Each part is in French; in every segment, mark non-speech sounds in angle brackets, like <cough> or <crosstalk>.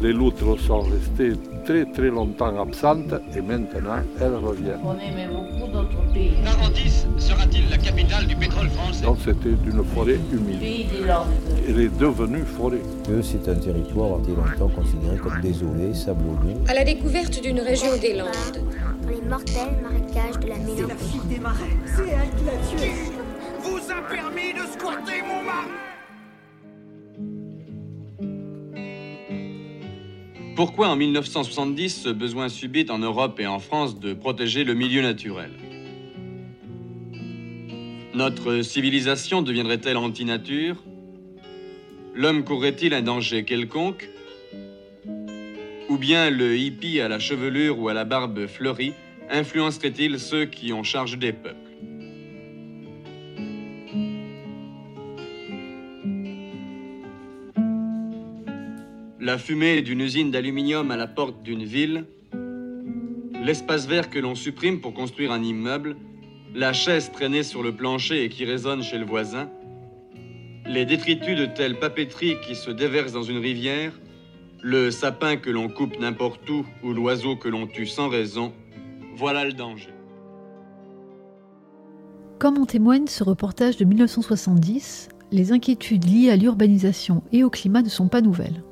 Les loutres sont restées très très longtemps absentes et maintenant elles reviennent. On aimait beaucoup d'autres pays. Narandis sera-t-il la capitale du pétrole français? Donc c'était une forêt humide. Pays des Landes. Elle est devenue forêt. que c'est un territoire qui été longtemps considéré comme désolé, sablonneux. À la découverte d'une région des Landes. dans les mortels marécages de la mélancolie. des marais. C'est elle qui l'a tué. Vous a permis de squatter mon mari Pourquoi en 1970 ce besoin subit en Europe et en France de protéger le milieu naturel? Notre civilisation deviendrait-elle anti-nature? L'homme courrait-il un danger quelconque? Ou bien le hippie à la chevelure ou à la barbe fleurie influencerait-il ceux qui ont charge des peuples? La fumée d'une usine d'aluminium à la porte d'une ville, l'espace vert que l'on supprime pour construire un immeuble, la chaise traînée sur le plancher et qui résonne chez le voisin, les détritus de telle papeterie qui se déversent dans une rivière, le sapin que l'on coupe n'importe où ou l'oiseau que l'on tue sans raison, voilà le danger. Comme en témoigne ce reportage de 1970, les inquiétudes liées à l'urbanisation et au climat ne sont pas nouvelles.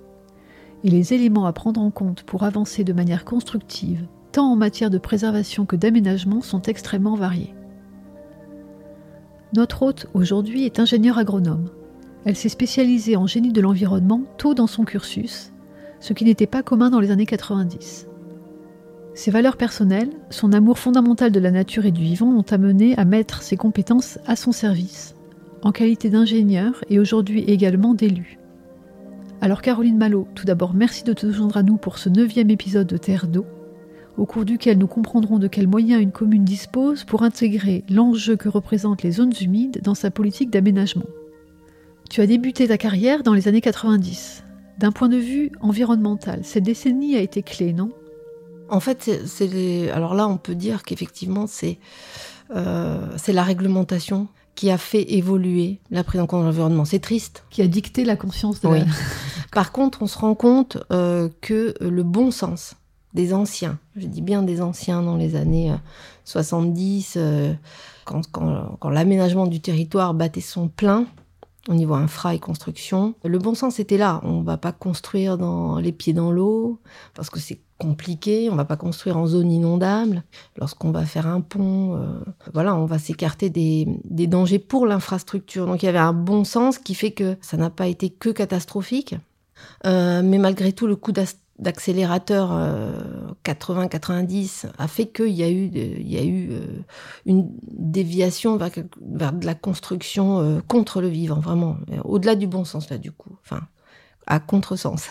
Et les éléments à prendre en compte pour avancer de manière constructive, tant en matière de préservation que d'aménagement, sont extrêmement variés. Notre hôte aujourd'hui est ingénieure agronome. Elle s'est spécialisée en génie de l'environnement tôt dans son cursus, ce qui n'était pas commun dans les années 90. Ses valeurs personnelles, son amour fondamental de la nature et du vivant l'ont amené à mettre ses compétences à son service, en qualité d'ingénieur et aujourd'hui également d'élu. Alors Caroline Malo, tout d'abord merci de te joindre à nous pour ce neuvième épisode de Terre d'eau, au cours duquel nous comprendrons de quels moyens une commune dispose pour intégrer l'enjeu que représentent les zones humides dans sa politique d'aménagement. Tu as débuté ta carrière dans les années 90. D'un point de vue environnemental, cette décennie a été clé, non? En fait, c'est- alors là, on peut dire qu'effectivement, c'est euh, c'est la réglementation qui a fait évoluer la prise en compte de l'environnement. C'est triste. Qui a dicté la conscience de Oui. la... <laughs> <laughs> Par contre, on se rend compte euh, que le bon sens des anciens, je dis bien des anciens dans les années euh, 70, euh, quand, quand- quand l'aménagement du territoire battait son plein au niveau infra et construction, le bon sens était là. On va pas construire dans les pieds dans l'eau parce que c'est compliqué. On va pas construire en zone inondable. Lorsqu'on va faire un pont, euh, voilà, on va s'écarter des, dangers pour l'infrastructure. Donc il y avait un bon sens qui fait que ça n'a pas été que catastrophique. Euh, mais malgré tout, le coup d'accélérateur euh, 80-90 a fait qu'il y a eu, euh, une déviation vers, vers de la construction euh, contre le vivant, vraiment, euh, au-delà du bon sens là du coup, enfin à contresens.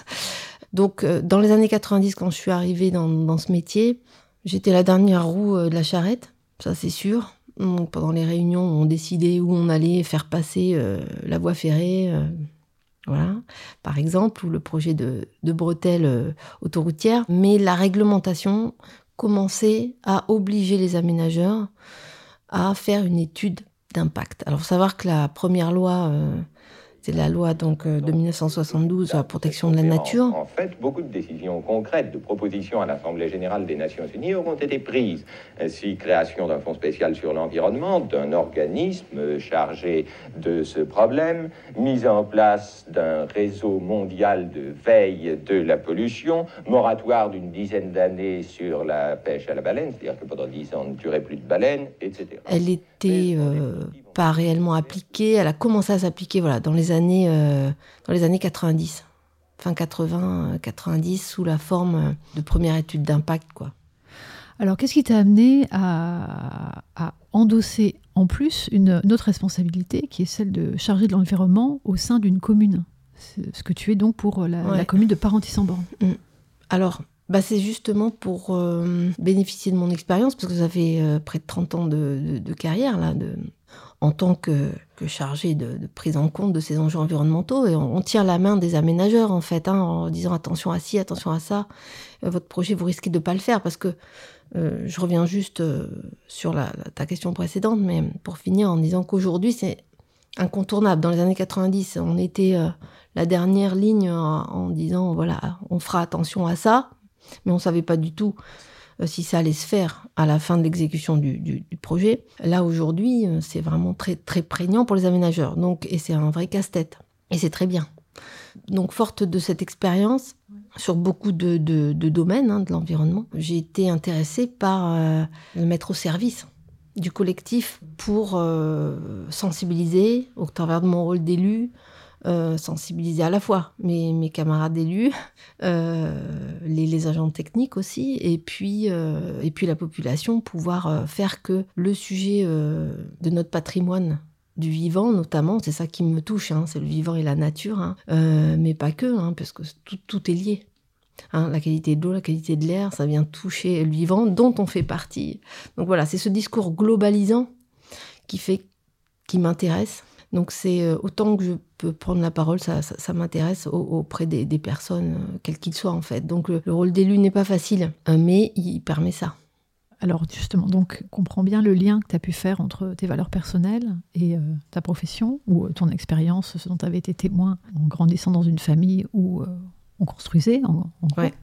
Donc euh, dans les années 90, quand je suis arrivée dans, ce métier, j'étais la dernière roue euh, de la charrette, ça c'est sûr. Donc, pendant les réunions, on décidait où on allait faire passer euh, la voie ferrée. voilà, par exemple, ou le projet de, bretelles autoroutières. Mais la réglementation commençait à obliger les aménageurs à faire une étude d'impact. Alors, faut savoir que la première loi C'est la loi donc euh, de 1972 sur la protection de la nature. En fait, beaucoup de décisions concrètes, de propositions à l'Assemblée générale des Nations unies auront été prises. Ainsi, création d'un fonds spécial sur l'environnement, d'un organisme chargé de ce problème, mise en place d'un réseau mondial de veille de la pollution, moratoire d'une dizaine d'années sur la pêche à la baleine, c'est-à-dire que pendant dix ans on ne tuerait plus de baleines, etc. Elle était euh, pas réellement appliquée. Elle a commencé à s'appliquer voilà, dans, les années, euh, dans les années 90, fin 80, 90, sous la forme de première étude d'impact. quoi. Alors, qu'est-ce qui t'a amené à, à, endosser en plus une, une, autre responsabilité, qui est celle de charger de l'environnement au sein d'une commune? Ce que tu es donc pour la, Ouais. la commune de Parentis-en-Born. Mm. Alors, bah, c'est justement pour euh, bénéficier de mon expérience, parce que ça fait euh, près de 30 ans de, de- carrière, là, de, en tant que, que chargé de, prise en compte de ces enjeux environnementaux. Et on, on tire la main des aménageurs, en fait, hein, en disant attention à ci, attention à ça. Euh, votre projet, vous risquez de ne pas le faire, parce que je reviens juste sur la, ta question précédente, mais pour finir en disant qu'aujourd'hui, c'est incontournable. Dans les années 90, on était la dernière ligne en disant voilà, on fera attention à ça, mais on savait pas du tout euh, si ça allait se faire à la fin de l'exécution du, projet. Là aujourd'hui, euh, c'est vraiment très très prégnant pour les aménageurs. Donc et c'est un vrai casse-tête. Et c'est très bien. Donc forte de cette expérience sur beaucoup de, domaines hein, de l'environnement, j'ai été intéressée par euh, le mettre au service du collectif pour sensibiliser au travers de mon rôle d'élu, euh, sensibiliser à la fois mes, camarades d'élus, euh, les, agents techniques aussi, et puis, euh, et puis la population, pouvoir faire que le sujet de notre patrimoine du vivant notamment, c'est ça qui me touche, hein, c'est le vivant et la nature, hein, mais pas que, hein, parce que tout, tout est lié. La qualité de l'eau, la qualité de l'air, ça vient toucher le vivant dont on fait partie. Donc voilà, c'est ce discours globalisant qui fait, qui m'intéresse. Donc c'est euh, autant que je peux prendre la parole, ça, ça, ça m'intéresse au- auprès des, des personnes, euh, quels qu'ils soient en fait. Donc le, le rôle d'élu n'est pas facile, euh, mais il permet ça. Alors justement, donc comprends bien le lien que tu as pu faire entre tes valeurs personnelles et euh, ta profession ou euh, ton expérience, ce dont tu avais été témoin en grandissant dans une famille où euh, on construisait, en, en gros. Ouais.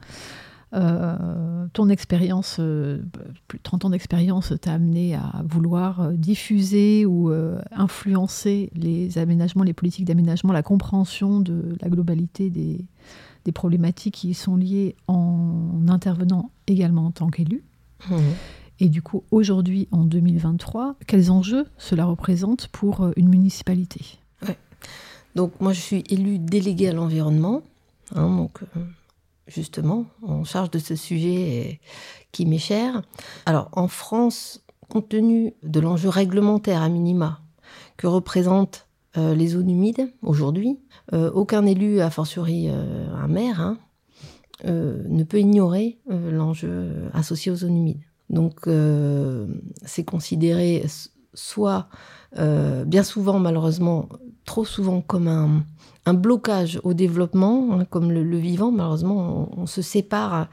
Euh, ton expérience, euh, plus de 30 ans d'expérience, t'a amené à vouloir euh, diffuser ou influencer les aménagements, les politiques d'aménagement, la compréhension de la globalité des, des problématiques qui y sont liées en intervenant également en tant qu'élu. Mmh. Et du coup, aujourd'hui, en 2023, quels enjeux cela représente pour une municipalité? Donc moi je suis élue déléguée à l'environnement, hein, donc justement en charge de ce sujet euh, qui m'est cher. Alors en France, compte tenu de l'enjeu réglementaire à minima que représentent euh, les zones humides aujourd'hui, euh, aucun élu, a fortiori un maire, hein, ne peut ignorer l'enjeu associé aux zones humides. Donc c'est considéré soit bien souvent malheureusement trop souvent comme un, un blocage au développement, hein, comme le, vivant. Malheureusement, on, se sépare,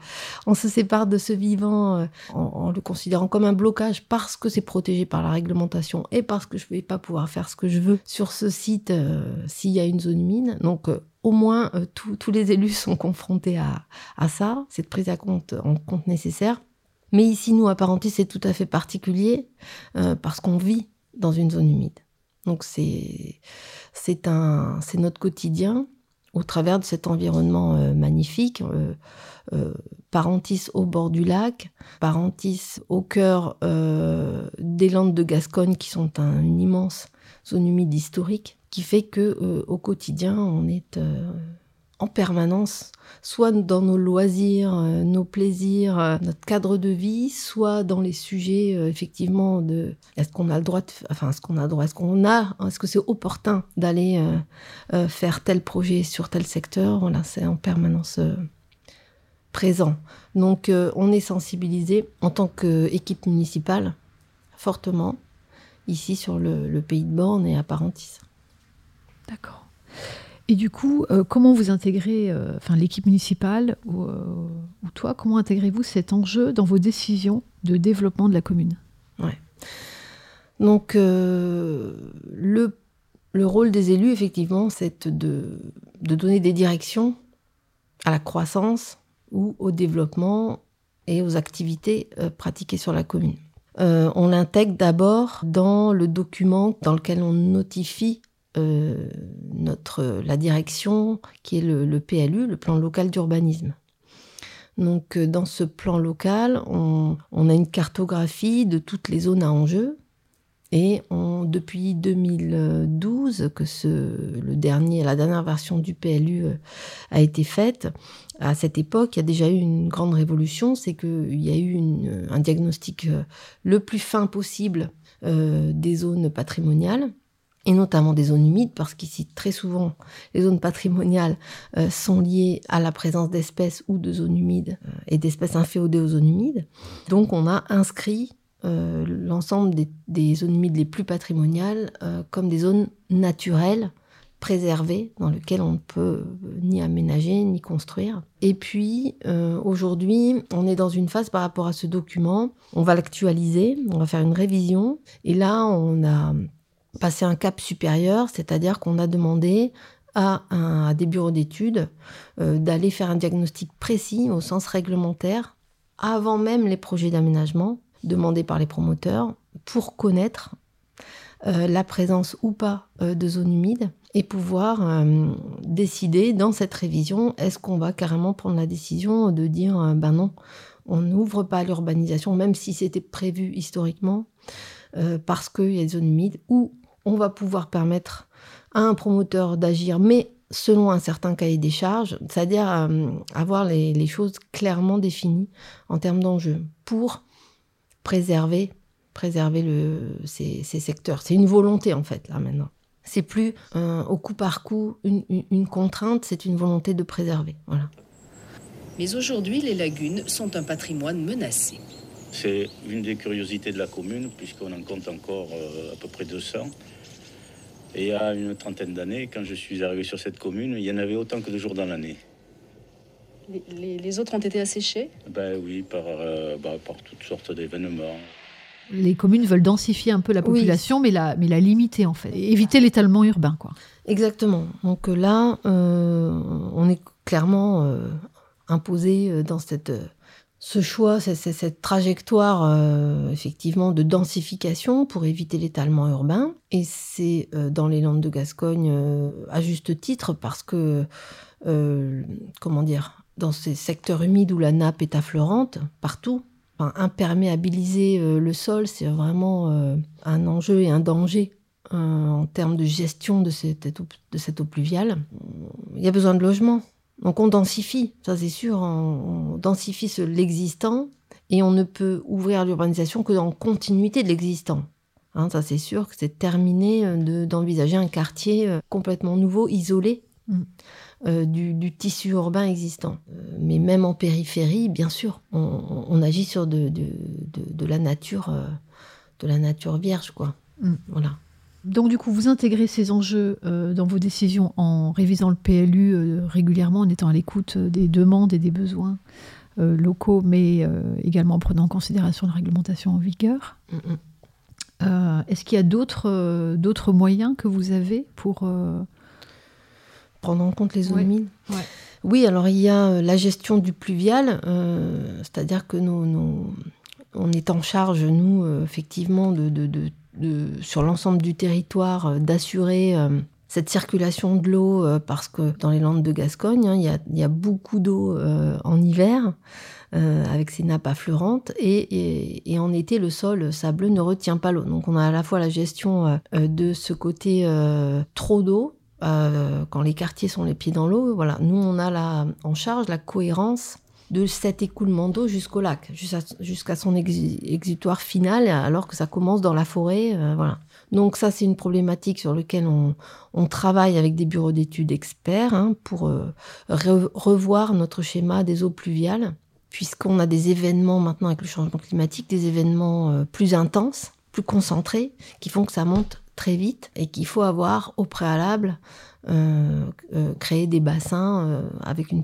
on se sépare de ce vivant euh, en, le considérant comme un blocage parce que c'est protégé par la réglementation et parce que je ne vais pas pouvoir faire ce que je veux sur ce site euh, s'il y a une zone humide. Donc euh, au moins tous- les élus sont confrontés à, ça, cette prise en compte nécessaire. Mais ici, nous, à Parentis, c'est tout à fait particulier parce qu'on vit dans une zone humide. Donc c'est c'est un c'est notre quotidien au travers de cet environnement euh, magnifique. euh, euh, Parentis au bord du lac, Parentis au cœur des Landes de Gascogne qui sont un- une immense zone humide historique qui fait que au quotidien on est en permanence, soit dans nos loisirs, euh, nos plaisirs, euh, notre cadre de vie, soit dans les sujets euh, effectivement de est-ce qu'on a le droit de, enfin est-ce qu'on a le droit, est-ce qu'on a, est-ce que c'est opportun d'aller faire tel projet sur tel secteur, voilà, c'est en permanence présent. Donc on est sensibilisé en tant qu'équipe municipale fortement ici sur le, le pays de Borne et à Parentis. D'accord. Et du coup, euh, comment vous intégrez, euh, enfin l'équipe municipale ou, euh, ou toi, comment intégrez-vous cet enjeu dans vos décisions de développement de la commune? Donc, le Le rôle des élus, effectivement, c'est de, de donner des directions à la croissance ou au développement et aux activités pratiquées sur la commune. On l'intègre d'abord dans le document dans lequel on notifie euh, notre, la direction qui est le, PLU, le plan local d'urbanisme. Donc dans ce plan local, on, a une cartographie de toutes les zones à enjeu. Et depuis 2012, que le dernier, la dernière version du PLU a été faite, à cette époque, il y a déjà eu une grande révolution, c'est qu'il y a eu un diagnostic euh, le plus fin possible euh, des zones patrimoniales et notamment des zones humides, parce qu'ici, très souvent, les zones patrimoniales euh, sont liées à la présence d'espèces ou de zones humides euh, et d'espèces inféodées aux zones humides. Donc, on a inscrit euh, l'ensemble des, des, zones humides les plus patrimoniales comme des zones naturelles préservé, dans lequel on ne peut ni aménager ni construire. Et puis, aujourd'hui, on est dans une phase par rapport à ce document. On va l'actualiser, on va faire une révision. Et là, on a passé un cap supérieur, c'est-à-dire qu'on a demandé à, des bureaux d'études euh, d'aller faire un diagnostic précis au sens réglementaire avant même les projets d'aménagement demandés par les promoteurs pour connaître euh, la présence ou pas euh, de zones humides et pouvoir décider dans cette révision, est-ce qu'on va carrément prendre la décision de dire, ben non, on n'ouvre pas l'urbanisation, même si c'était prévu historiquement, euh, parce qu'il y a des zones humides, ou on va pouvoir permettre à un promoteur d'agir, mais selon un certain cahier des charges, c'est-à-dire euh, avoir les, choses clairement définies en termes d'enjeux pour préserver, préserver le, ces, secteurs. C'est une volonté en fait là maintenant. C'est plus au coup par coup une, contrainte, c'est une volonté de préserver. Mais aujourd'hui, les lagunes sont un patrimoine menacé. C'est une des curiosités de la commune, puisqu'on en compte encore euh, à peu près 200. Et il y a une trentaine d'années, quand je suis arrivé sur cette commune, il y en avait autant que de jours dans l'année. Les, les, les, autres ont été asséchés? Ben oui, par, euh, bah, par toutes sortes d'événements les communes veulent densifier un peu la population, oui. mais, la, mais la limiter en fait, et éviter l'étalement urbain. Quoi. Exactement. Donc là, euh, on est clairement euh, imposé dans cette, ce choix, cette, cette trajectoire euh, effectivement de densification pour éviter l'étalement urbain. Et c'est euh, dans les Landes de Gascogne euh, à juste titre parce que, comment dire, dans ces secteurs humides où la nappe est affleurante, partout, imperméabiliser le sol, c'est vraiment un enjeu et un danger en termes de gestion de cette, de cette eau pluviale. Il y a besoin de logements. Donc on densifie, ça c'est sûr, on, on densifie l'existant et on ne peut ouvrir l'urbanisation que en continuité de l'existant. Hein, ça c'est sûr que c'est terminé d'envisager de, un quartier euh, complètement nouveau, isolé mm. euh, du, du, tissu urbain existant. Euh, mais même en périphérie, bien sûr, on, on agit sur de, de, de, la nature, euh, de la nature vierge, quoi. Mm. Voilà. Donc du coup, vous intégrez ces enjeux euh, dans vos décisions en révisant le PLU euh, régulièrement, en étant à l'écoute des demandes et des besoins euh, locaux, mais également en prenant en considération la réglementation en vigueur. Mm -hmm. Est-ce qu'il y a d'autres moyens que vous avez pour... Prendre en compte les zones ouais. ouais. Oui, alors il y a la gestion du pluvial, c'est-à-dire que nous, on est en charge, nous, effectivement, de, de, de sur l'ensemble du territoire euh, d'assurer euh, cette circulation de l'eau euh, parce que dans les Landes de Gascogne, il hein, y, y, a beaucoup d'eau en hiver avec ces nappes affleurantes et, en été le sol sableux ne retient pas l'eau. Donc on a à la fois la gestion de ce côté trop d'eau quand les quartiers sont les pieds dans l'eau. Voilà, nous on a la, en charge la cohérence de cet écoulement d'eau jusqu'au lac, jusqu'à son exutoire final, alors que ça commence dans la forêt. Euh, voilà. Donc ça, c'est une problématique sur laquelle on, travaille avec des bureaux d'études experts hein, pour euh, re revoir notre schéma des eaux pluviales, puisqu'on a des événements maintenant avec le changement climatique, des événements euh, plus intenses, plus concentrés, qui font que ça monte très vite et qu'il faut avoir au préalable créé des bassins avec une,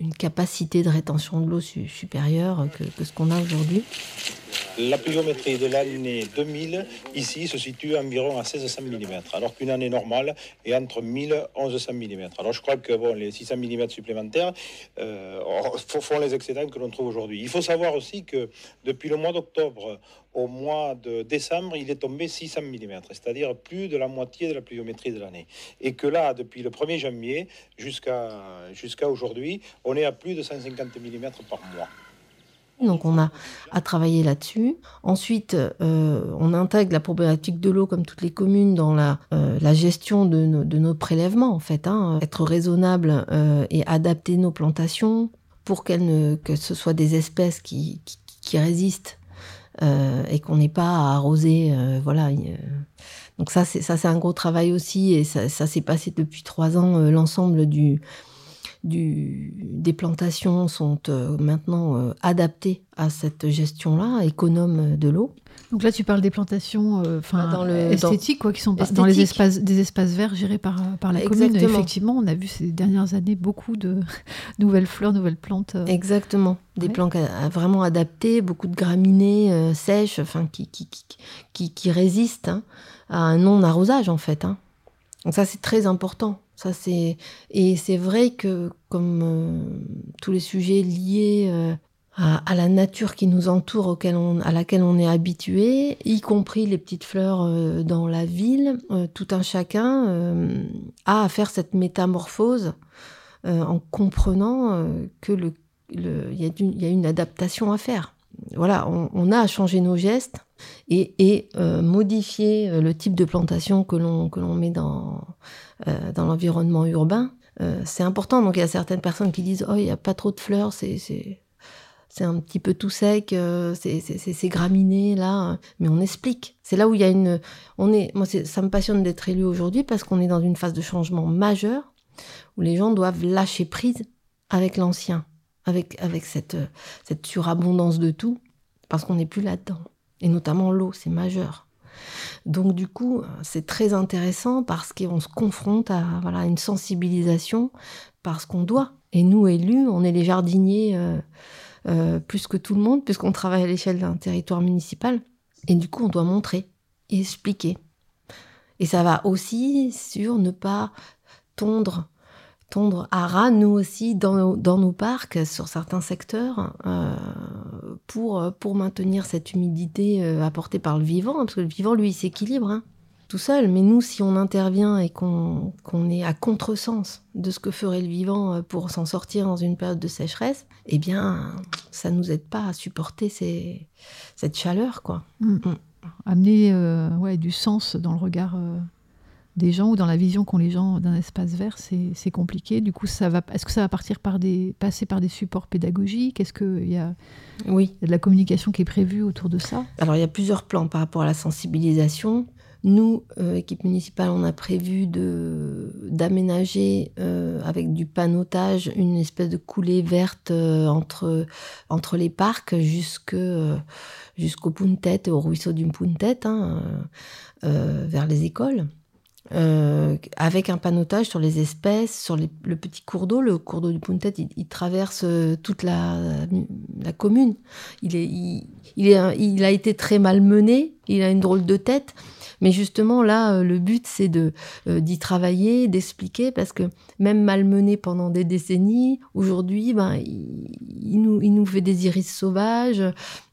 une capacité de rétention de l'eau supérieure que, ce qu'on a aujourd'hui. La pluviométrie de l'année 2000, ici, se situe environ à 1600 mm, alors qu'une année normale est entre 1000 et 1100 mm. Alors je crois que bon, les 600 mm supplémentaires euh, font les excédents que l'on trouve aujourd'hui. Il faut savoir aussi que depuis le mois d'octobre au mois de décembre, il est tombé 600 mm, c'est-à-dire plus de la moitié de la pluviométrie de l'année. Et que là, depuis le 1er janvier jusqu'à aujourd'hui, on est à plus de 150 mm par mois. Donc on a à travailler là-dessus. Ensuite, euh, on intègre la problématique de l'eau, comme toutes les communes, dans la, euh, gestion de, nos prélèvements, en fait. Hein. Être raisonnable euh, et adapter nos plantations pour qu'elles ne, que ce soit des espèces qui, qui résistent et qu'on n'ait pas à arroser. voilà. Donc ça, c'est ça, c'est un gros travail aussi, et ça, ça s'est passé depuis trois ans. L'ensemble du des plantations sont euh, maintenant euh, adaptées à cette gestion-là, économe de l'eau. Donc là, tu parles des plantations euh, enfin dans esthétiques, quoi, qui sont dans les espaces, des espaces verts gérés par, par la commune. Effectivement, on a vu ces dernières années beaucoup de <laughs> nouvelles fleurs, nouvelles plantes. Exactement. Des plantes vraiment adaptées, beaucoup de graminées sèches, enfin, qui, qui, qui, qui, résistent hein, à un non-arrosage, en fait. Hein. Donc ça, c'est très important. Ça, c'est et c'est vrai que comme euh, tous les sujets liés euh, à, la nature qui nous entoure, auquel à laquelle on est habitué, y compris les petites fleurs euh, dans la ville, tout un chacun a à faire cette métamorphose en comprenant que le il y, y, a une adaptation à faire. Voilà, on, on a à changer nos gestes et, et modifier le type de plantation que l'on que l'on met dans euh, dans l'environnement urbain. Euh, c'est important. Donc il y a certaines personnes qui disent Oh, il n'y a pas trop de fleurs, c'est, un petit peu tout sec, euh, c'est, graminé là. Mais on explique. C'est là où il y a une. On est, moi, ça me passionne d'être élu aujourd'hui parce qu'on est dans une phase de changement majeur où les gens doivent lâcher prise avec l'ancien, avec, avec cette, cette surabondance de tout, parce qu'on n'est plus là-dedans. Et notamment l'eau, c'est majeur. Donc du coup, c'est très intéressant parce qu'on se confronte à voilà, une sensibilisation parce qu'on doit. Et nous, élus, on est les jardiniers euh, euh, plus que tout le monde puisqu'on travaille à l'échelle d'un territoire municipal. Et du coup, on doit montrer et expliquer. Et ça va aussi sur ne pas tondre tondre à ras, nous aussi, dans nos, dans nos parcs, sur certains secteurs, euh, pour, pour maintenir cette humidité euh, apportée par le vivant, parce que le vivant, lui, il s'équilibre hein, tout seul. Mais nous, si on intervient et qu'on est à contresens de ce que ferait le vivant euh, pour s'en sortir dans une période de sécheresse, eh bien, ça nous aide pas à supporter ces, cette chaleur, quoi. Mm. Mm. Amener ouais, du sens dans le regard des gens ou dans la vision qu'ont les gens d'un espace vert, c'est compliqué. Du coup, ça va, est-ce que ça va partir par des, passer par des supports pédagogiques? Est-ce qu'il y, a, oui. de la communication qui est prévue autour de ça? Alors, il y a plusieurs plans par rapport à la sensibilisation. Nous, euh, équipe municipale, on a prévu d'aménager euh, avec du panotage une espèce de coulée verte euh, entre, entre les parcs jusqu'au Puntet, au ruisseau du Puntet, hein, vers les écoles. Euh, avec un panotage sur les espèces, sur le petit cours d'eau. Le cours d'eau du Puntet, il, traverse euh, toute la, commune. Il, a été très mal mené, il a une drôle de tête. Mais justement, là, euh, le but, c'est d'y travailler, d'expliquer, parce que même malmené pendant des décennies, aujourd'hui, ben, il, nous, il nous fait des iris sauvages,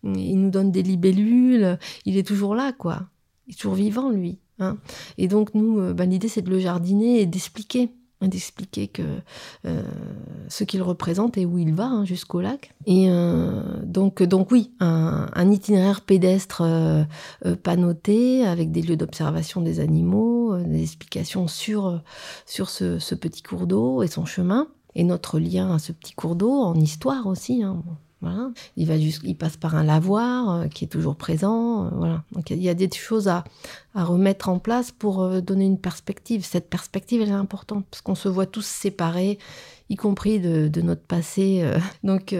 il nous donne des libellules, il est toujours là, quoi. Il est toujours vivant, lui. Hein. Et donc, nous, euh, bah, l'idée, c'est de le jardiner et d'expliquer hein, d'expliquer que euh, ce qu'il représente et où il va hein, jusqu'au lac. Et euh, donc, donc oui, un, itinéraire pédestre euh, panoté avec des lieux d'observation des animaux, des explications sur, sur ce, petit cours d'eau et son chemin et notre lien à ce petit cours d'eau en histoire aussi. Il, va il passe par un lavoir euh, qui est toujours présent. Euh, voilà. Donc il y a des choses à, remettre en place pour euh, donner une perspective. Cette perspective, elle est importante parce qu'on se voit tous séparés, y compris de, notre passé, <laughs> donc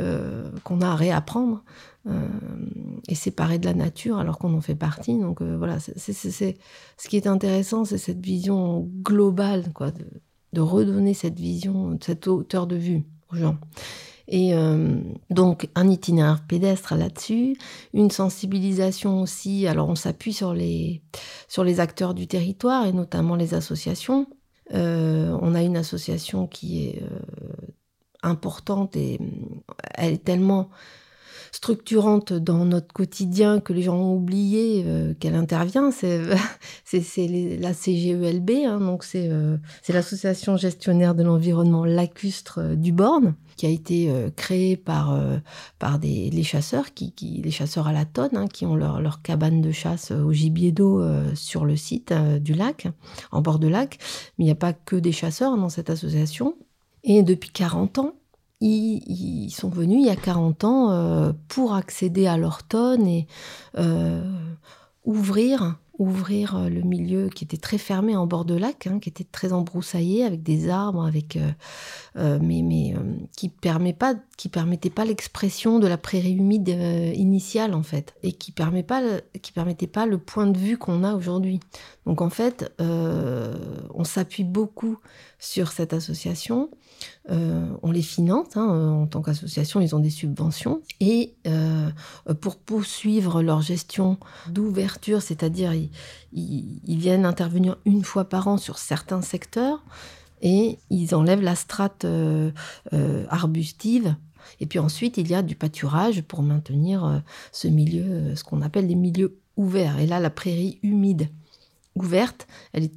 qu'on a à réapprendre. et séparés de la nature alors qu'on en fait partie. Donc voilà, c'est, ce qui est intéressant, c'est cette vision globale, quoi, de, de redonner cette vision, cette hauteur de vue aux gens. Et euh, donc un itinéraire pédestre là-dessus, une sensibilisation aussi. Alors on s'appuie sur les, sur les acteurs du territoire et notamment les associations. Euh, on a une association qui est euh, importante et elle est tellement structurante dans notre quotidien que les gens ont oublié euh, qu'elle intervient, c'est <laughs> la CGELB, hein, donc euh, c'est l'association gestionnaire de l'environnement lacustre euh, du Borne, qui a été créée par, par des, les chasseurs, qui, qui, les chasseurs à la tonne, hein, qui ont leur, leur, cabane de chasse au gibier d'eau sur le site du lac, en bord de lac. Mais il n'y a pas que des chasseurs dans cette association. Et depuis 40 ans, ils, sont venus il y a 40 ans euh, pour accéder à leur tonne et euh, ouvrir, ouvrir euh, le milieu qui était très fermé en bord de lac, hein, qui était très embroussaillé avec des arbres, avec, mais, mais qui permet pas, qui permettait pas l'expression de la prairie humide initiale en fait, et qui permet pas, qui permettait pas le point de vue qu'on a aujourd'hui. Donc en fait, on s'appuie beaucoup sur cette association euh, on les finance hein, euh, en tant qu'association, ils ont des subventions. Et euh, pour poursuivre leur gestion d'ouverture, c'est-à-dire ils, viennent intervenir une fois par an sur certains secteurs et ils enlèvent la strate arbustive. Et puis ensuite, il y a du pâturage pour maintenir ce milieu, ce qu'on appelle des milieux ouverts. Et là, la prairie humide ouverte, elle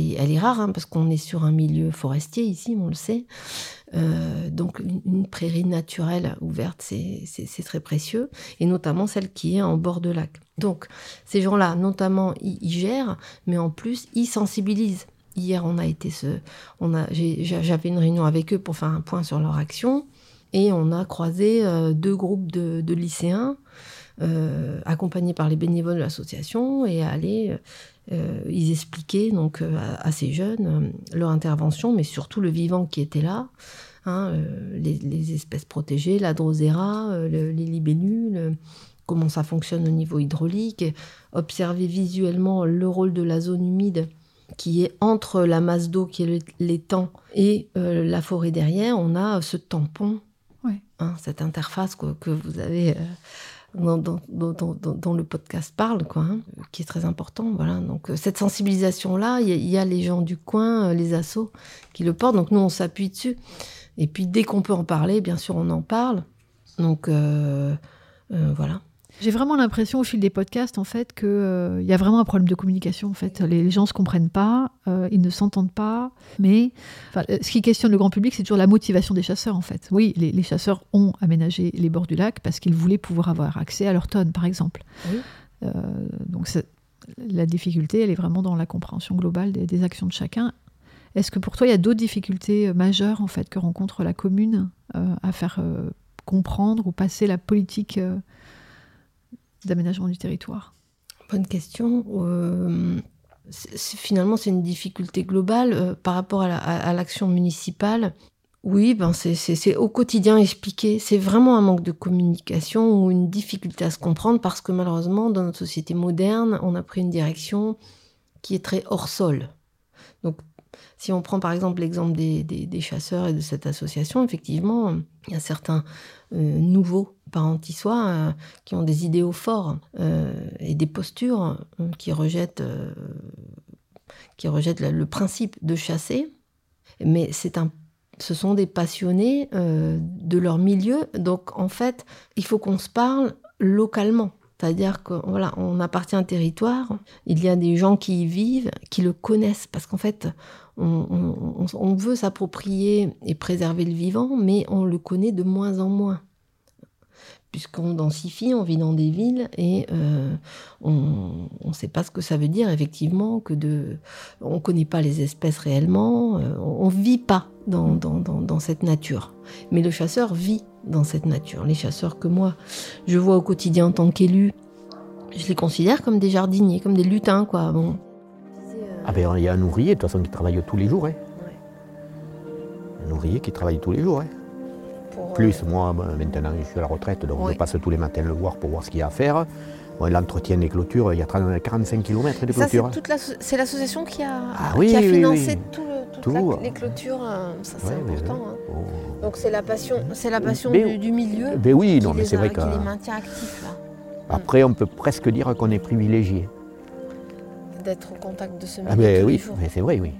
est rare hein, parce qu'on est sur un milieu forestier ici, on le sait. Euh, donc une, prairie naturelle ouverte, c'est très précieux, et notamment celle qui est en bord de lac. Donc ces gens-là, notamment, ils, gèrent, mais en plus, ils sensibilisent. Hier, on a été on a, j'avais une réunion avec eux pour faire un point sur leur action, et on a croisé euh, deux groupes de, lycéens. Euh, accompagnés par les bénévoles de l'association et aller euh, ils expliquaient donc euh, à, ces jeunes euh, leur intervention, mais surtout le vivant qui était là, hein, les, espèces protégées, la drosera, les libellules, comment ça fonctionne au niveau hydraulique, observer visuellement le rôle de la zone humide qui est entre la masse d'eau qui est l'étang et la forêt derrière, on a ce tampon, hein, cette interface que vous avez dont, le podcast parle, quoi, hein, qui est très important. Voilà. Donc euh, cette sensibilisation-là, il y, a les gens du coin, euh, les assos, qui le portent. Donc nous, on s'appuie dessus. Et puis dès qu'on peut en parler, bien sûr, on en parle. Donc euh, voilà. J'ai vraiment l'impression au fil des podcasts en fait qu'il euh, y a vraiment un problème de communication en fait. Les, gens gens se comprennent pas, euh, ils ne s'entendent pas. Mais ce qui questionne le grand public, c'est toujours la motivation des chasseurs en fait. Oui, les, chasseurs ont aménagé les bords du lac parce qu'ils voulaient pouvoir avoir accès à leurs tonnes, par exemple. Euh, donc la difficulté, elle est vraiment dans la compréhension globale des, actions de chacun. Est-ce que pour toi, il y a d'autres difficultés majeures en fait que rencontre la commune à faire comprendre ou passer la politique d'aménagement du territoire Bonne question. Euh, finalement, c'est une difficulté globale euh, par rapport à l'action municipale. Oui, ben c'est au quotidien expliqué. C'est vraiment un manque de communication ou une difficulté à se comprendre parce que malheureusement, dans notre société moderne, on a pris une direction qui est très hors sol. Donc, si on prend par exemple l'exemple des, chasseurs et de cette association, effectivement, il y a certains euh, nouveaux parentissois euh, qui ont des idéaux forts euh, et des postures euh, qui rejettent, qui rejettent le, principe de chasser. Mais c'est un, ce sont des passionnés de leur milieu. Donc en fait, il faut qu'on se parle localement. C'est-à-dire qu'on voilà, appartient à un territoire, il y a des gens qui y vivent, qui le connaissent, parce qu'en fait, on, veut s'approprier et préserver le vivant, mais on le connaît de moins en moins puisqu'on densifie, on vit dans des villes et euh, on ne sait pas ce que ça veut dire effectivement que de, on connaît pas les espèces réellement, euh, on, vit pas dans, dans, cette nature. Mais le chasseur vit dans cette nature. Les chasseurs que moi je vois au quotidien en tant qu'élu, je les considère comme des jardiniers, comme des lutins quoi. Bon. Ah ben il y a un ouvrier de toute façon qui travaille tous les jours. Hein. Un ouvrier qui travaille tous les jours. Hein. Plus, moi, maintenant, je suis à la retraite, donc je passe tous les matins le voir pour voir ce qu'il y a à faire. L'entretien des clôtures, il y a 45 km de clôtures. C'est l'association qui a, ah financé Toute la- les clôtures, euh, ça c'est important. hein. Donc c'est la passion, c'est la passion Mais- du, du milieu. Ben oui, qui non, mais c'est a- vrai qui que- les maintient actifs là, Après, on peut presque dire qu'on est privilégié. D'être au contact de ce milieu Ah tous les oui, jours. mais c'est vrai, oui.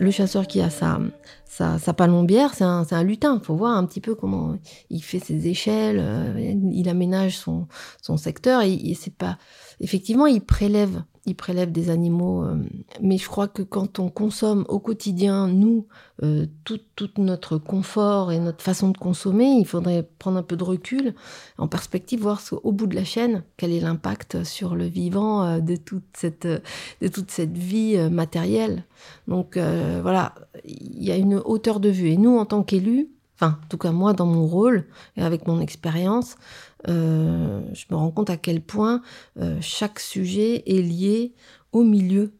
Le chasseur qui a sa, sa, sa palombière, c'est un, c'est un lutin. Il faut voir un petit peu comment il fait ses échelles, euh, il aménage son, son secteur. Et, et c'est pas, effectivement, il prélève, il prélève des animaux. euh, mais je crois que quand on consomme au quotidien, nous, euh, tout, notre confort et notre façon de consommer, il faudrait prendre un peu de recul, en perspective, voir ce- au bout de la chaîne quel est l'impact sur le vivant euh, de toute cette, de toute cette vie matérielle. Donc voilà, il y a une hauteur de vue. Et nous, en tant qu'élus, enfin, en tout cas moi, dans mon rôle et avec mon expérience, euh, je me rends compte à quel point euh, chaque sujet est lié au milieu,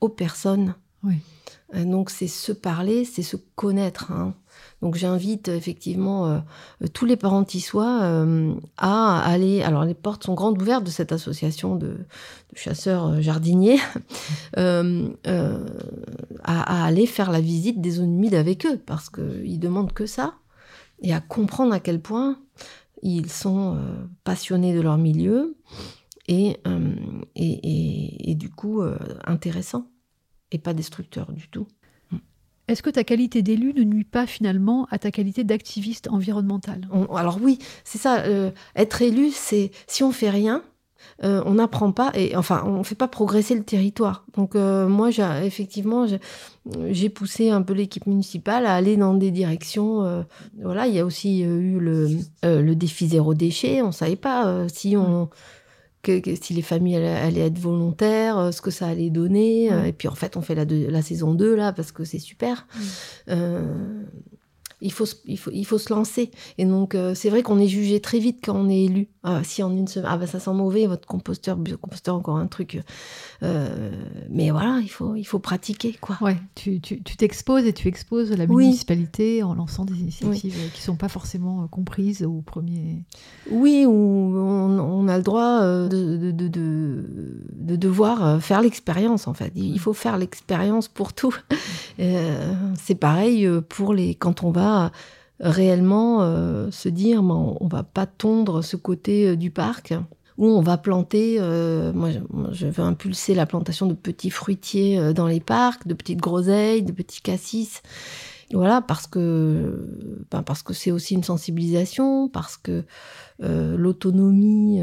aux personnes. Oui. Euh, donc c'est se parler, c'est se connaître. hein. Donc j'invite euh, effectivement euh, euh, tous les parents qui soient euh, à aller. Alors les portes sont grandes ouvertes de cette association de, chasseurs jardiniers <laughs> à, aller faire la visite des zones humides avec eux parce qu'ils demandent que ça et à comprendre à quel point ils sont passionnés de leur milieu et, du coup intéressants et pas destructeurs du tout. Est-ce que ta qualité d'élu ne nuit pas finalement à ta qualité d'activiste environnemental? On- alors oui, c'est ça. euh, être élu, c'est si on fait rien, euh, on n'apprend pas et enfin on fait pas progresser le territoire. Donc euh, moi, j'ai, effectivement, j'ai, j'ai poussé un peu l'équipe municipale à aller dans des directions. voilà, il y a aussi eu le, le défi zéro déchet. On savait pas si on que, que si les familles allaient, allaient être volontaires, euh, ce que ça allait donner. euh, Ouais. et puis en fait, on fait la, deux- la saison 2 là parce que c'est super. Euh, il faut, se- il, faut, il faut se lancer. Et donc, euh, c'est vrai qu'on est jugé très vite quand on est élu. Ah, si en une semaine, ah bah ça sent mauvais, votre composteur, biocomposteur, encore un truc. Euh, mais voilà, il faut, il faut pratiquer, quoi. Ouais, tu tu- tu t'exposes et tu exposes la Oui. municipalité en lançant des initiatives euh, qui ne sont pas forcément euh, comprises au premier. Oui, où on, on a le droit euh, de, de, de, de, de devoir euh, faire l'expérience, en fait. Il faut faire l'expérience pour tout. <laughs> Euh, c'est pareil euh, pour les quand on va réellement euh, se dire, on, on va pas tondre ce côté euh, du parc où on va planter, euh, moi, je, veux impulser la plantation de petits fruitiers dans les parcs, de petites groseilles, de petits cassis. Voilà, parce que ben, parce que c'est aussi une sensibilisation, parce que l'autonomie,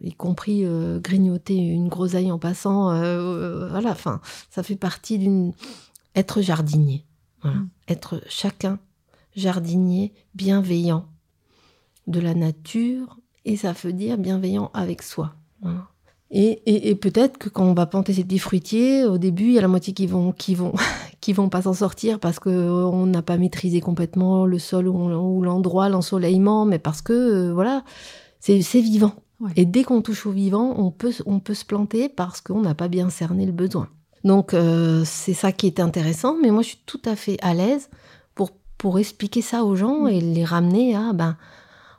y compris grignoter une groseille en passant, voilà, enfin, ça fait partie d'une être jardinier, être chacun jardinier bienveillant de la nature et ça veut dire bienveillant avec soi. voilà. Et, et- et peut-être que quand on va planter ces petits fruitiers, au début, il y a la moitié qui vont, qui vont, <laughs> qui vont pas s'en sortir parce que euh, n'a pas maîtrisé complètement le sol ou, ou l'endroit, l'ensoleillement, mais parce que euh, voilà, c'est c'est vivant. Et dès qu'on touche au vivant, on peut, on peut se planter parce qu'on n'a pas bien cerné le besoin. Donc euh, c'est ça qui est intéressant, mais moi je suis tout à fait à l'aise pour, pour expliquer ça aux gens et les ramener à ben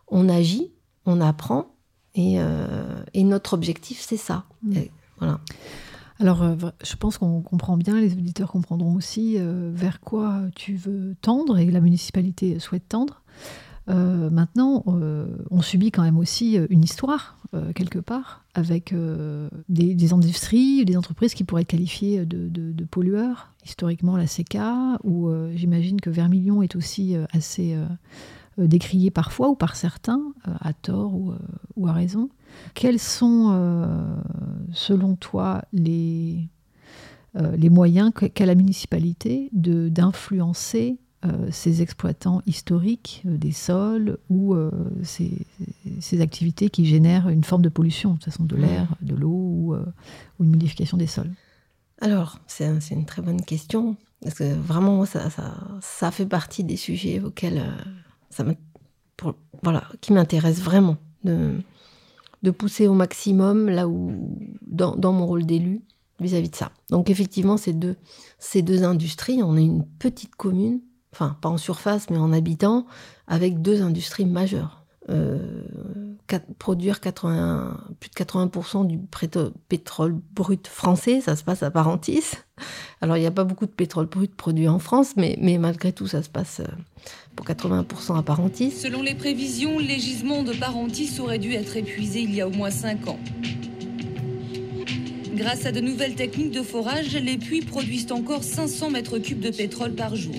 on agit, on apprend et, euh, et notre objectif c'est ça. Et voilà. Alors, euh, je pense qu'on comprend bien, les auditeurs comprendront aussi euh, vers quoi tu veux tendre et la municipalité souhaite tendre. Euh, maintenant, euh, on subit quand même aussi euh, une histoire, quelque part, avec des, des industries, des entreprises qui pourraient être qualifiées de, pollueurs. Historiquement, la où euh, j'imagine que Vermilion est aussi assez décrié parfois, ou par certains, à tort ou, ou à raison. Quels sont, selon toi, les, moyens qu'a la municipalité d'influencer euh, ces exploitants historiques euh, des sols ou euh, ces, ces activités qui génèrent une forme de pollution, de toute façon de l'air, de l'eau ou, euh, ou une modification des sols Alors, c'est un- c'est une très bonne question. Parce que vraiment, ça, ça, ça fait partie des sujets auxquels ça pour- voilà, qui m'intéressent vraiment. De, de pousser au maximum là où, dans, dans mon rôle d'élu, vis-à-vis de ça. Donc, effectivement, ces deux, ces deux industries, on est une petite commune, enfin, pas en surface, mais en habitants, avec deux industries majeures. Euh, produire 80, plus de 80% du pétrole brut français, ça se passe à Parentis, Alors il n'y a pas beaucoup de pétrole brut produit en France, mais, mais malgré tout, ça se passe euh, pour 80% à Parentis. Selon les prévisions, les gisements de Parentis auraient dû être épuisés il y a au moins 5 ans. Grâce à de nouvelles techniques de forage, les puits produisent encore 500 mètres cubes de pétrole par jour.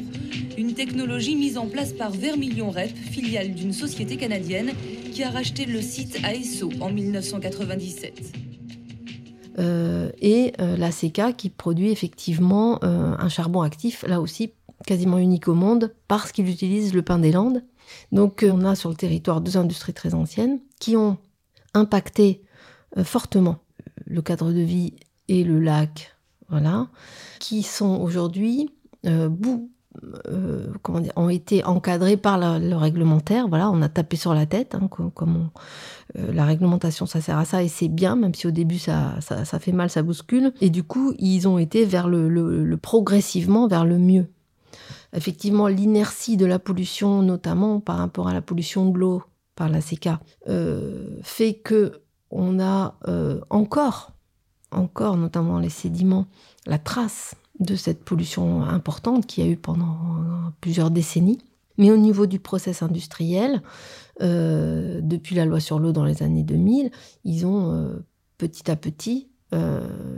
Une technologie mise en place par Vermilion Rep, filiale d'une société canadienne, qui a racheté le site à Esso en 1997. Euh, et euh, la CK qui produit effectivement euh, un charbon actif, là aussi quasiment unique au monde, parce qu'il utilise le pain des Landes. Donc on a sur le territoire deux industries très anciennes qui ont impacté fortement le cadre de vie et le lac, voilà, qui sont aujourd'hui euh, euh, comment dire, ont été encadrés par le réglementaire. Voilà, on a tapé sur la tête. Hein, comme, euh, la réglementation, ça sert à ça et c'est bien, même si au début ça, ça, fait mal, ça bouscule. Et du coup, ils ont été vers le, progressivement vers le mieux. Effectivement, l'inertie de la pollution, notamment par rapport à la pollution de l'eau par la CK, fait que on a euh, encore, encore notamment les sédiments, la trace de cette pollution importante qu'il y a eu pendant plusieurs décennies. Mais au niveau du process industriel, euh, depuis la loi sur l'eau dans les années 2000, ils ont euh, petit à petit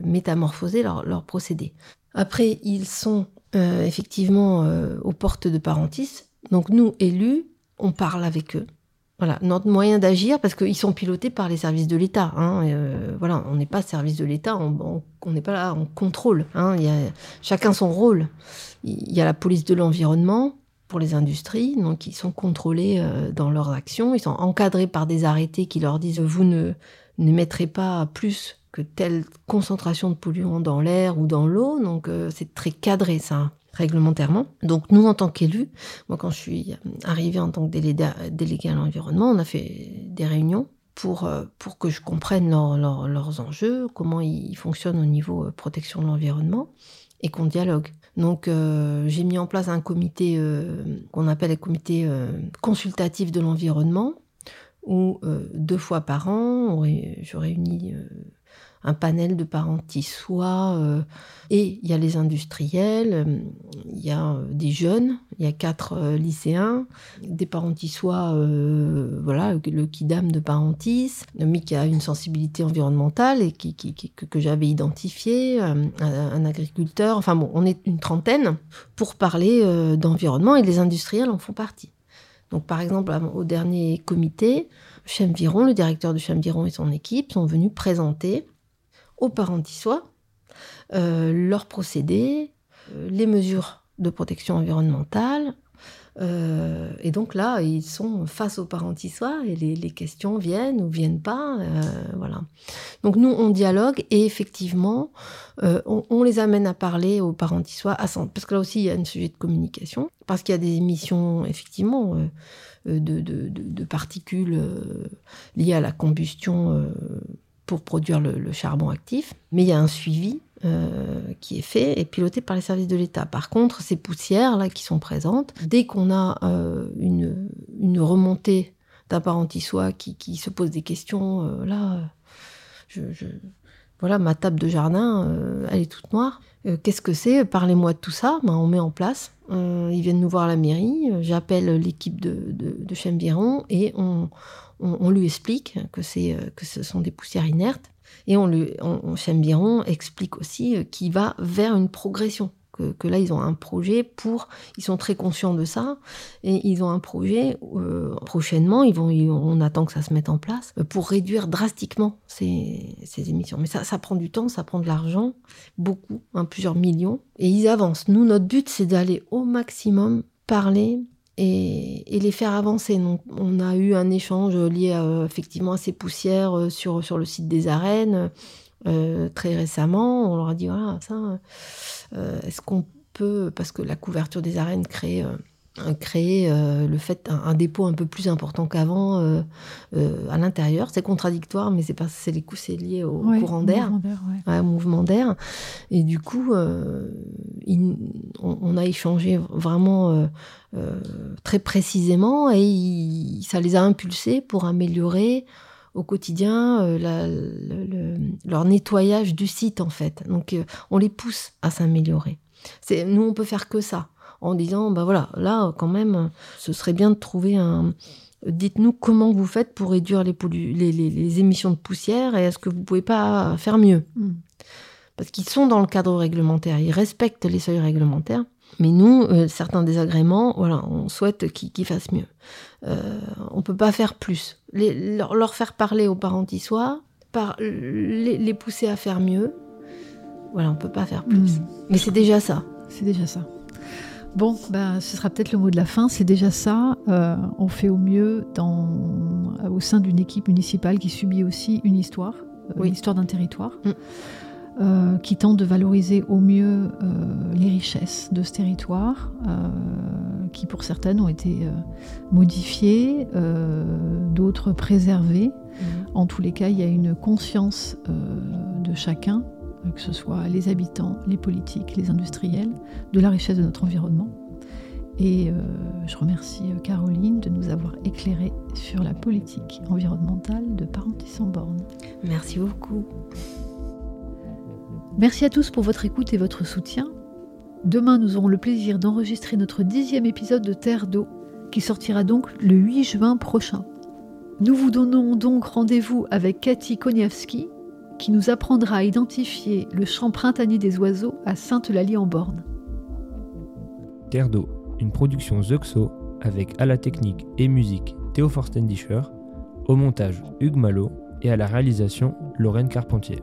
métamorphosé leur, leur, procédé. Après, ils sont effectivement aux portes de Parentis. Donc nous, élus, on parle avec eux. Voilà, notre moyen d'agir, parce qu'ils sont pilotés par les services de l'État. Hein, euh, voilà, on n'est pas service de l'État, on n'est pas là en contrôle. Hein, y a chacun son rôle. Il y a la police de l'environnement pour les industries, donc ils sont contrôlés euh, dans leurs actions, ils sont encadrés par des arrêtés qui leur disent vous ne n'émettrez pas plus que telle concentration de polluants dans l'air ou dans l'eau, donc euh, c'est très cadré ça réglementairement. Donc nous, en tant qu'élus, moi quand je suis arrivée en tant que déléguée à l'environnement, on a fait des réunions pour, euh, pour que je comprenne leurs enjeux, comment ils fonctionnent au niveau euh, protection de l'environnement et qu'on dialogue. Donc euh, j'ai mis en place un comité qu'on appelle le comité consultatif de l'environnement, où deux fois par an, je réunis un panel de parents soit euh, et il y a les industriels, euh, il y a euh, des jeunes, il y a quatre lycéens, des parents soit voilà, le kidam de parentis, mais qui a une sensibilité environnementale et qui, que, j'avais identifié, un, agriculteur, enfin bon, on est une trentaine pour parler d'environnement et les industriels en font partie. Donc par exemple, au dernier comité, Chemviron, le directeur de Chemviron et son équipe sont venus présenter aux parents tissois euh, leurs procédés, euh, les mesures de protection environnementale. Euh, et donc là, ils sont face aux parents tissois et les, questions viennent ou viennent pas. voilà. Donc nous, on dialogue et effectivement, on, les amène à parler aux parents tissois, parce que là aussi, il y a un sujet de communication, parce qu'il y a des émissions, effectivement, de, particules liées à la combustion pour produire le, charbon actif, mais il y a un suivi euh, qui est fait et piloté par les services de l'État. Par contre, ces poussières là qui sont présentes, dès qu'on a euh, une, remontée d'un parent qui, qui, se pose des questions, euh, là, je, voilà, ma table de jardin, elle est toute noire. Qu'est-ce que c'est? Parlez-moi de tout ça. Ben, on met en place. ils viennent nous voir à la mairie. J'appelle l'équipe de, de, de et on, on, lui explique que, euh, que ce sont des poussières inertes, et on lui, on, Chambiron explique aussi euh, qu'il va vers une progression. Que, là, ils ont un projet pour, ils sont très conscients de ça, et ils ont un projet euh, prochainement, ils vont, on attend que ça se mette en place, pour réduire drastiquement ces, émissions. Mais ça, ça prend du temps, ça prend de l'argent, beaucoup, hein, plusieurs millions, et ils avancent. Nous, notre but, c'est d'aller au maximum parler et, les faire avancer. Donc, on a eu un échange lié à, effectivement à ces poussières euh, sur, sur le site des arènes euh, très récemment. On leur a dit voilà, ça, euh, est-ce qu'on peut, parce que la couverture des arènes crée créer euh, le fait un, dépôt un peu plus important qu'avant à l'intérieur. C'est contradictoire, mais c'est pas c'est les coups c'est lié au courant d'air, ouais. mouvement d'air. Et du coup, on, a échangé vraiment très précisément et ça les a impulsés pour améliorer au quotidien leur nettoyage du site en fait. Donc euh, on les pousse à s'améliorer. C'est nous on peut faire que ça en disant bah voilà là quand même ce serait bien de trouver un Dites-nous comment vous faites pour réduire les, les, émissions de poussière et est-ce que vous pouvez pas faire mieux? Hmm. Parce qu'ils sont dans le cadre réglementaire, ils respectent les seuils réglementaires. Mais nous, euh, certains désagréments, voilà, on souhaite qu'ils fassent mieux. Euh, on peut pas faire plus. leur, faire parler aux parents qui soient, par, les, pousser à faire mieux. Voilà, on peut pas faire plus. Hmm. Mais c'est déjà ça. C'est déjà ça. Bon, ben, ce sera peut-être le mot de la fin. C'est déjà ça. Euh, on fait au mieux dans, au sein d'une équipe municipale qui subit aussi une histoire, euh, une histoire d'un territoire. Hmm. Euh, qui tente de valoriser au mieux euh, les richesses de ce territoire, euh, qui pour certaines ont été modifiées, d'autres préservées. Mhm. En tous les cas, il y a une conscience de chacun, que ce soit les habitants, les politiques, les industriels, de la richesse de notre environnement. Et je remercie Caroline de nous avoir éclairé sur la politique environnementale de Parentis sans borne. Merci beaucoup. Merci à tous pour votre écoute et votre soutien. Demain, nous aurons le plaisir d'enregistrer notre dixième épisode de Terre d'eau, qui sortira donc le 8 juin prochain. Nous vous donnons donc rendez-vous avec Cathy Koniavski, qui nous apprendra à identifier le chant printanier des oiseaux à Sainte-Lalie-en-Borne. Terre d'eau, une production Zuxo avec à la technique et musique Théo Forstendischer, au montage Hugues Malo et à la réalisation Lorraine Carpentier.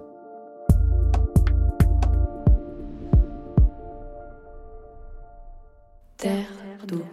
terre d'eau.